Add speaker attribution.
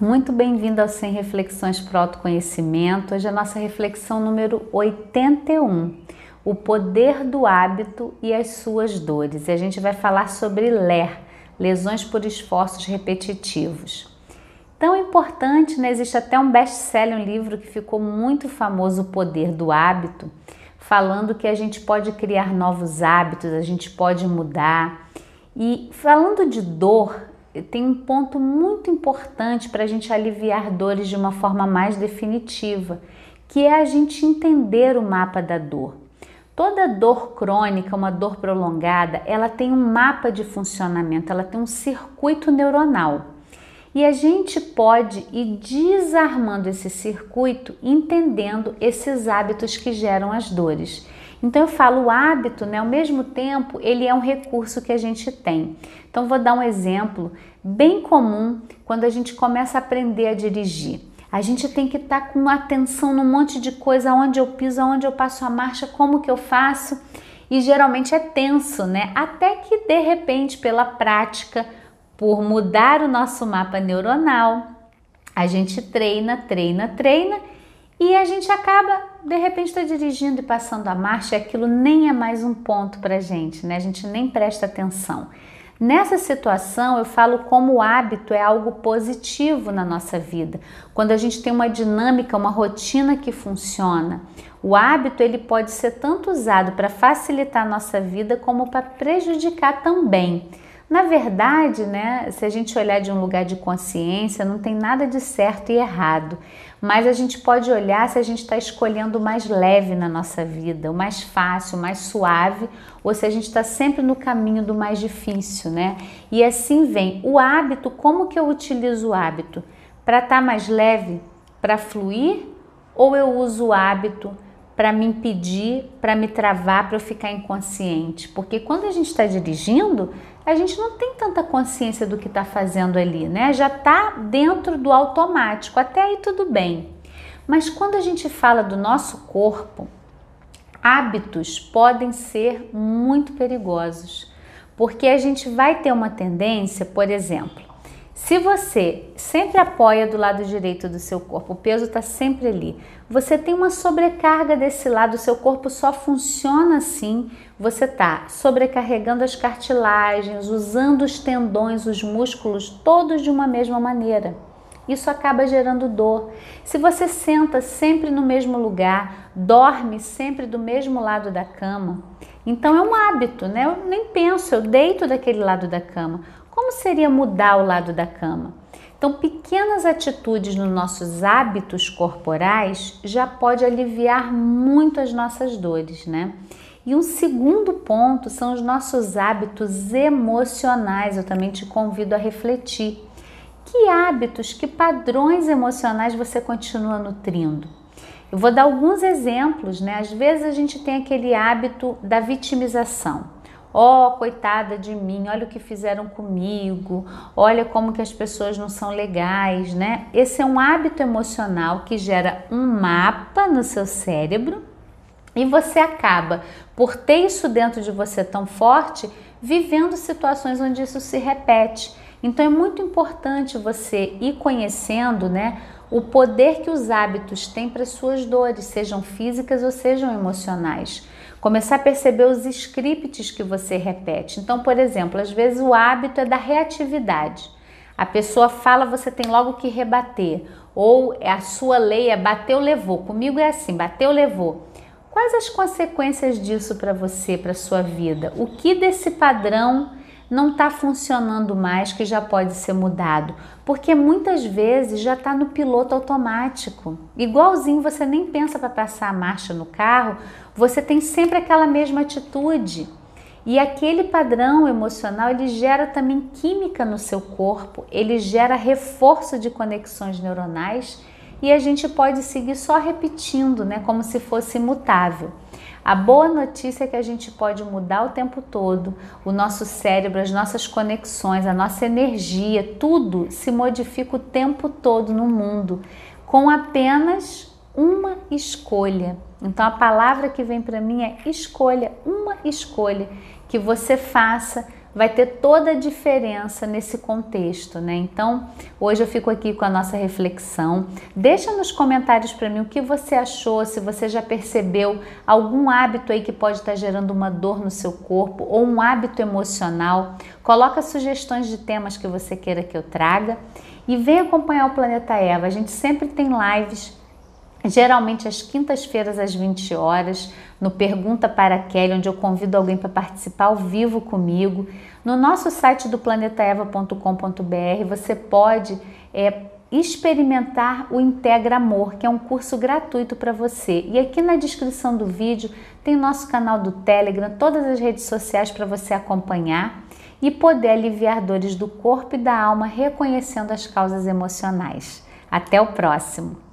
Speaker 1: Muito bem-vindo ao 100 Reflexões para o Autoconhecimento. Hoje é a nossa reflexão número 81, o poder do hábito e as suas dores. E a gente vai falar sobre LER, lesões por esforços repetitivos. Tão importante, né? Existe até um best-seller, um livro que ficou muito famoso, O Poder do Hábito, falando que a gente pode criar novos hábitos, a gente pode mudar. E falando de dor, tem um ponto muito importante para a gente aliviar dores de uma forma mais definitiva, que é a gente entender o mapa da dor. Toda dor crônica, uma dor prolongada, ela tem um mapa de funcionamento, ela tem um circuito neuronal. E a gente pode ir desarmando esse circuito, entendendo esses hábitos que geram as dores. Então eu falo o hábito, né, ao mesmo tempo, ele é um recurso que a gente tem. Então vou dar um exemplo bem comum quando a gente começa a aprender a dirigir. A gente tem que estar tá com atenção num monte de coisa, onde eu piso, onde eu passo a marcha, como que eu faço. E geralmente é tenso, né? Até que de repente, pela prática, por mudar o nosso mapa neuronal, a gente treina, treina, treina e a gente acaba, de repente, está dirigindo e passando a marcha, e aquilo nem é mais um ponto para gente, né? A gente nem presta atenção. Nessa situação, eu falo como o hábito é algo positivo na nossa vida. Quando a gente tem uma dinâmica, uma rotina que funciona, o hábito ele pode ser tanto usado para facilitar a nossa vida como para prejudicar também. Na verdade, né, se a gente olhar de um lugar de consciência, não tem nada de certo e errado, mas a gente pode olhar se a gente está escolhendo o mais leve na nossa vida, o mais fácil, o mais suave, ou se a gente está sempre no caminho do mais difícil, né? E assim vem o hábito. Como que eu utilizo o hábito? Para estar tá mais leve, para fluir, ou eu uso o hábito? Para me impedir, para me travar, para eu ficar inconsciente. Porque quando a gente está dirigindo, a gente não tem tanta consciência do que está fazendo ali, né? Já está dentro do automático, até aí tudo bem. Mas quando a gente fala do nosso corpo, hábitos podem ser muito perigosos, porque a gente vai ter uma tendência, por exemplo, se você sempre apoia do lado direito do seu corpo, o peso está sempre ali, você tem uma sobrecarga desse lado, o seu corpo só funciona assim, você está sobrecarregando as cartilagens, usando os tendões, os músculos, todos de uma mesma maneira. Isso acaba gerando dor. Se você senta sempre no mesmo lugar, dorme sempre do mesmo lado da cama, então é um hábito, né? Eu nem penso, eu deito daquele lado da cama. Como seria mudar o lado da cama? Então, pequenas atitudes nos nossos hábitos corporais já pode aliviar muito as nossas dores, né? E um segundo ponto são os nossos hábitos emocionais. Eu também te convido a refletir. Que hábitos, que padrões emocionais você continua nutrindo? Eu vou dar alguns exemplos, né? Às vezes a gente tem aquele hábito da vitimização. Oh, coitada de mim, olha o que fizeram comigo, olha como que as pessoas não são legais, né? Esse é um hábito emocional que gera um mapa no seu cérebro e você acaba, por ter isso dentro de você tão forte, vivendo situações onde isso se repete. Então é muito importante você ir conhecendo, né, o poder que os hábitos têm para suas dores, sejam físicas ou sejam emocionais. Começar a perceber os scripts que você repete. Então, por exemplo, às vezes o hábito é da reatividade. A pessoa fala, você tem logo que rebater. Ou a sua lei é bateu, levou. Comigo é assim, bateu, levou. Quais as consequências disso para você, para sua vida? O que desse padrão não está funcionando mais que já pode ser mudado? Porque muitas vezes já está no piloto automático. Igualzinho você nem pensa para passar a marcha no carro, você tem sempre aquela mesma atitude. E aquele padrão emocional, ele gera também química no seu corpo, ele gera reforço de conexões neuronais e a gente pode seguir só repetindo, né, como se fosse imutável. A boa notícia é que a gente pode mudar o tempo todo, o nosso cérebro, as nossas conexões, a nossa energia, tudo se modifica o tempo todo no mundo com apenas uma escolha. Então a palavra que vem para mim é escolha, uma escolha que você faça vai ter toda a diferença nesse contexto, né? Então, hoje eu fico aqui com a nossa reflexão. Deixa nos comentários para mim o que você achou, se você já percebeu algum hábito aí que pode estar gerando uma dor no seu corpo ou um hábito emocional. Coloca sugestões de temas que você queira que eu traga e vem acompanhar o Planeta Eva. A gente sempre tem lives geralmente às quintas-feiras às 20 horas, no Pergunta para Kelly, onde eu convido alguém para participar ao vivo comigo. No nosso site do planetaeva.com.br você pode é, experimentar o Integra Amor, que é um curso gratuito para você. E aqui na descrição do vídeo tem nosso canal do Telegram, todas as redes sociais para você acompanhar e poder aliviar dores do corpo e da alma reconhecendo as causas emocionais. Até o próximo!